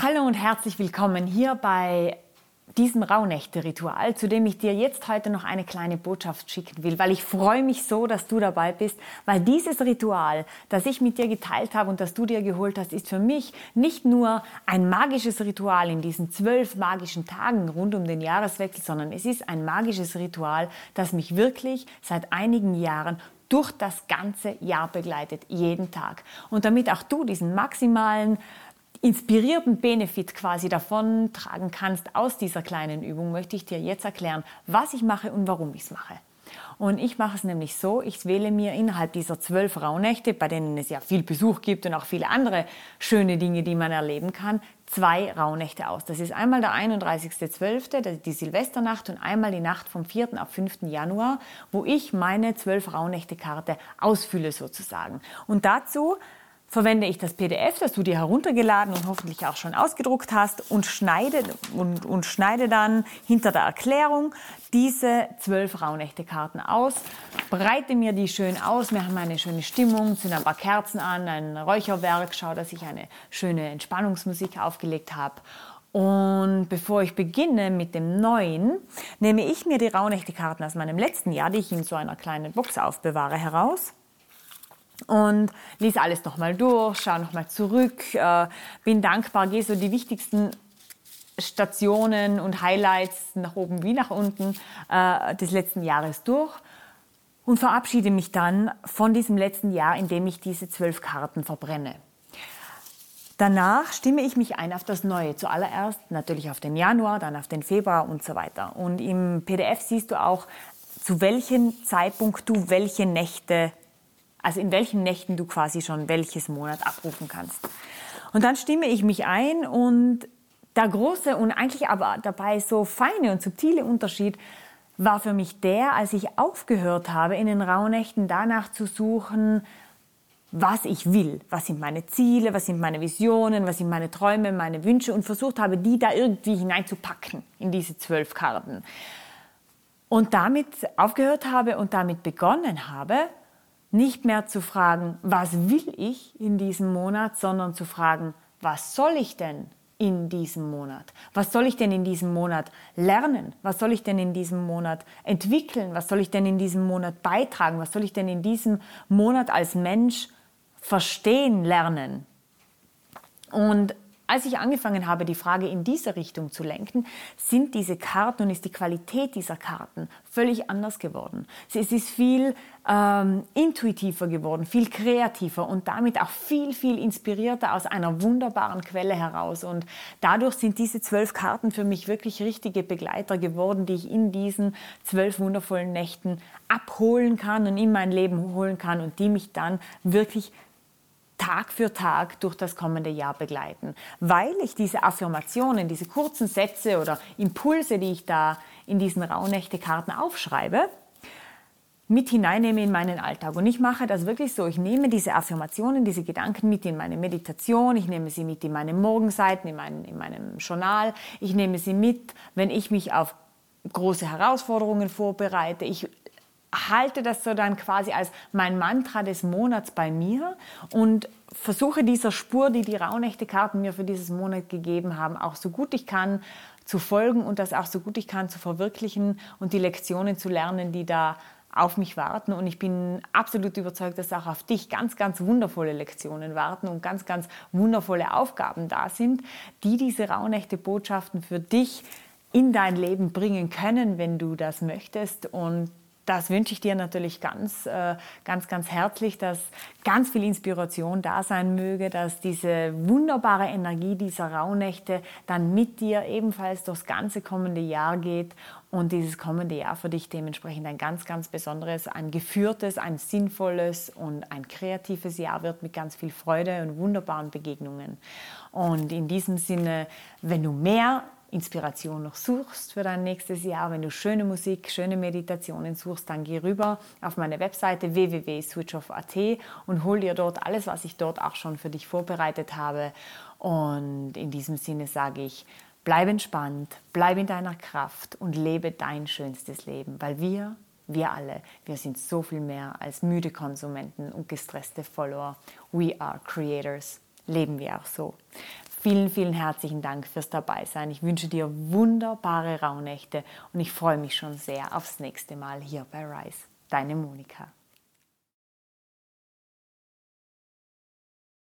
Hallo und herzlich willkommen hier bei diesem Rauhnächte-Ritual, zu dem ich dir jetzt heute noch eine kleine Botschaft schicken will, weil ich freue mich so, dass du dabei bist, weil dieses Ritual, das ich mit dir geteilt habe und das du dir geholt hast, ist für mich nicht nur ein magisches Ritual in diesen zwölf magischen Tagen rund um den Jahreswechsel, sondern es ist ein magisches Ritual, das mich wirklich seit einigen Jahren durch das ganze Jahr begleitet, jeden Tag. Und damit auch du diesen maximalen inspirierten Benefit quasi davon tragen kannst aus dieser kleinen Übung, möchte ich dir jetzt erklären, was ich mache und warum ich es mache. Und ich mache es nämlich so, ich wähle mir innerhalb dieser zwölf Rauhnächte, bei denen es ja viel Besuch gibt und auch viele andere schöne Dinge, die man erleben kann, zwei Rauhnächte aus. Das ist einmal der 31.12., die Silvesternacht und einmal die Nacht vom 4. auf 5. Januar, wo ich meine zwölf Rauhnächte-Karte ausfülle sozusagen. Und dazu verwende ich das PDF, das du dir heruntergeladen und hoffentlich auch schon ausgedruckt hast und schneide, und, und schneide dann hinter der Erklärung diese zwölf Rauhnächte-Karten aus, breite mir die schön aus, wir haben eine schöne Stimmung, sind ein paar Kerzen an, ein Räucherwerk, schau, dass ich eine schöne Entspannungsmusik aufgelegt habe und bevor ich beginne mit dem neuen, nehme ich mir die Rauhnächte-Karten aus meinem letzten Jahr, die ich in so einer kleinen Box aufbewahre, heraus und lies alles nochmal durch, schau nochmal zurück, äh, bin dankbar, gehe so die wichtigsten Stationen und Highlights nach oben wie nach unten äh, des letzten Jahres durch und verabschiede mich dann von diesem letzten Jahr, indem ich diese zwölf Karten verbrenne. Danach stimme ich mich ein auf das Neue. Zuallererst natürlich auf den Januar, dann auf den Februar und so weiter. Und im PDF siehst du auch, zu welchem Zeitpunkt du welche Nächte also in welchen Nächten du quasi schon welches Monat abrufen kannst. Und dann stimme ich mich ein und der große und eigentlich aber dabei so feine und subtile Unterschied war für mich der, als ich aufgehört habe, in den Rauhnächten danach zu suchen, was ich will, was sind meine Ziele, was sind meine Visionen, was sind meine Träume, meine Wünsche und versucht habe, die da irgendwie hineinzupacken in diese zwölf Karten. Und damit aufgehört habe und damit begonnen habe, nicht mehr zu fragen, was will ich in diesem Monat, sondern zu fragen, was soll ich denn in diesem Monat? Was soll ich denn in diesem Monat lernen? Was soll ich denn in diesem Monat entwickeln? Was soll ich denn in diesem Monat beitragen? Was soll ich denn in diesem Monat als Mensch verstehen lernen? Und als ich angefangen habe, die Frage in diese Richtung zu lenken, sind diese Karten und ist die Qualität dieser Karten völlig anders geworden. Es ist viel ähm, intuitiver geworden, viel kreativer und damit auch viel, viel inspirierter aus einer wunderbaren Quelle heraus. Und dadurch sind diese zwölf Karten für mich wirklich richtige Begleiter geworden, die ich in diesen zwölf wundervollen Nächten abholen kann und in mein Leben holen kann und die mich dann wirklich Tag für Tag durch das kommende Jahr begleiten, weil ich diese Affirmationen, diese kurzen Sätze oder Impulse, die ich da in diesen Rauhnächte-Karten aufschreibe, mit hineinnehme in meinen Alltag. Und ich mache das wirklich so. Ich nehme diese Affirmationen, diese Gedanken mit in meine Meditation. Ich nehme sie mit in meine Morgenseiten, in, mein, in meinem Journal. Ich nehme sie mit, wenn ich mich auf große Herausforderungen vorbereite. Ich halte das so dann quasi als mein Mantra des Monats bei mir und versuche dieser Spur, die die Rauhnächte-Karten mir für dieses Monat gegeben haben, auch so gut ich kann zu folgen und das auch so gut ich kann zu verwirklichen und die Lektionen zu lernen, die da auf mich warten. Und ich bin absolut überzeugt, dass auch auf dich ganz, ganz wundervolle Lektionen warten und ganz, ganz wundervolle Aufgaben da sind, die diese Rauhnächte-Botschaften für dich in dein Leben bringen können, wenn du das möchtest. Und das wünsche ich dir natürlich ganz, äh, ganz, ganz herzlich, dass ganz viel Inspiration da sein möge, dass diese wunderbare Energie dieser Rauhnächte dann mit dir ebenfalls durchs ganze kommende Jahr geht und dieses kommende Jahr für dich dementsprechend ein ganz, ganz besonderes, ein geführtes, ein sinnvolles und ein kreatives Jahr wird mit ganz viel Freude und wunderbaren Begegnungen. Und in diesem Sinne, wenn du mehr Inspiration noch suchst für dein nächstes Jahr, wenn du schöne Musik, schöne Meditationen suchst, dann geh rüber auf meine Webseite www.switchoff.at und hol dir dort alles, was ich dort auch schon für dich vorbereitet habe. Und in diesem Sinne sage ich, bleib entspannt, bleib in deiner Kraft und lebe dein schönstes Leben, weil wir, wir alle, wir sind so viel mehr als müde Konsumenten und gestresste Follower. We are creators. Leben wir auch so. Vielen, vielen herzlichen Dank fürs Dabeisein. Ich wünsche dir wunderbare Rauhnächte und ich freue mich schon sehr aufs nächste Mal hier bei Rise. Deine Monika.